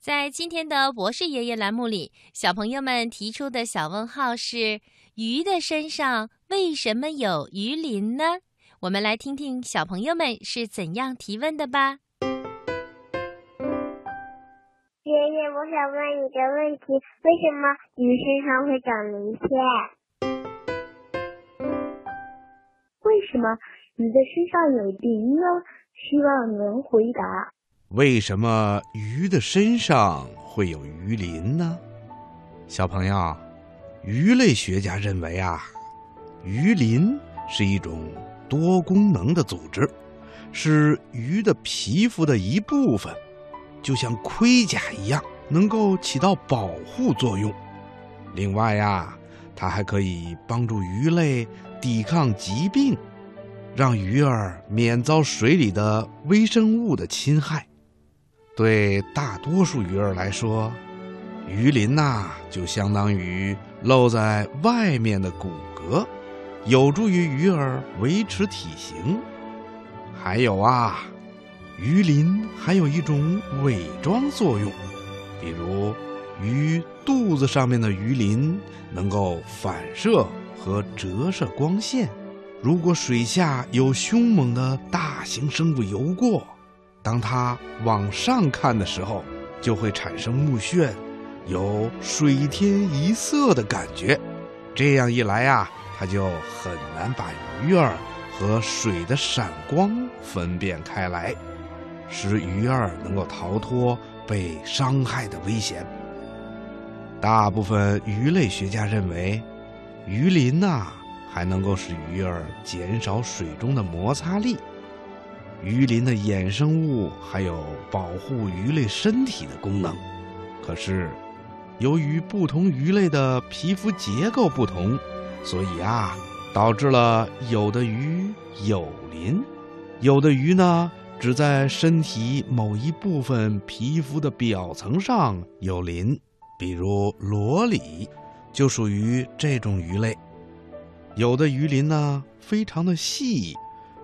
在今天的博士爷爷栏目里，小朋友们提出的小问号是：鱼的身上为什么有鱼鳞呢？我们来听听小朋友们是怎样提问的吧。爷爷，我想问你个问题：为什么鱼身上会长鳞片？为什么鱼的身上有鳞呢？希望能回答。为什么鱼的身上会有鱼鳞呢？小朋友，鱼类学家认为啊，鱼鳞是一种多功能的组织，是鱼的皮肤的一部分，就像盔甲一样，能够起到保护作用。另外呀，它还可以帮助鱼类抵抗疾病，让鱼儿免遭水里的微生物的侵害。对大多数鱼儿来说，鱼鳞呐就相当于露在外面的骨骼，有助于鱼儿维持体型。还有啊，鱼鳞还有一种伪装作用，比如鱼肚子上面的鱼鳞能够反射和折射光线。如果水下有凶猛的大型生物游过。当它往上看的时候，就会产生目眩，有水天一色的感觉。这样一来呀，它就很难把鱼儿和水的闪光分辨开来，使鱼儿能够逃脱被伤害的危险。大部分鱼类学家认为，鱼鳞呐还能够使鱼儿减少水中的摩擦力。鱼鳞的衍生物还有保护鱼类身体的功能，可是，由于不同鱼类的皮肤结构不同，所以啊，导致了有的鱼有鳞，有的鱼呢只在身体某一部分皮肤的表层上有鳞，比如螺鲤就属于这种鱼类。有的鱼鳞呢非常的细。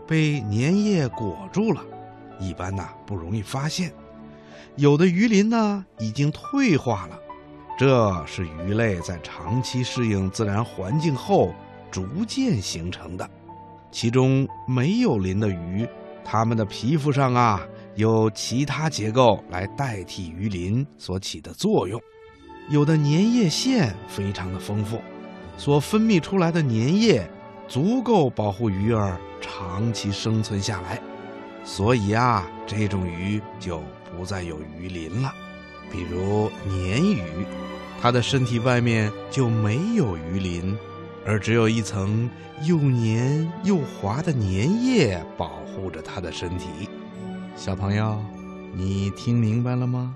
被粘液裹住了，一般呢不容易发现。有的鱼鳞呢已经退化了，这是鱼类在长期适应自然环境后逐渐形成的。其中没有鳞的鱼，它们的皮肤上啊有其他结构来代替鱼鳞所起的作用。有的粘液腺非常的丰富，所分泌出来的粘液足够保护鱼儿。长期生存下来，所以啊，这种鱼就不再有鱼鳞了。比如鲶鱼，它的身体外面就没有鱼鳞，而只有一层又黏又滑的粘液保护着它的身体。小朋友，你听明白了吗？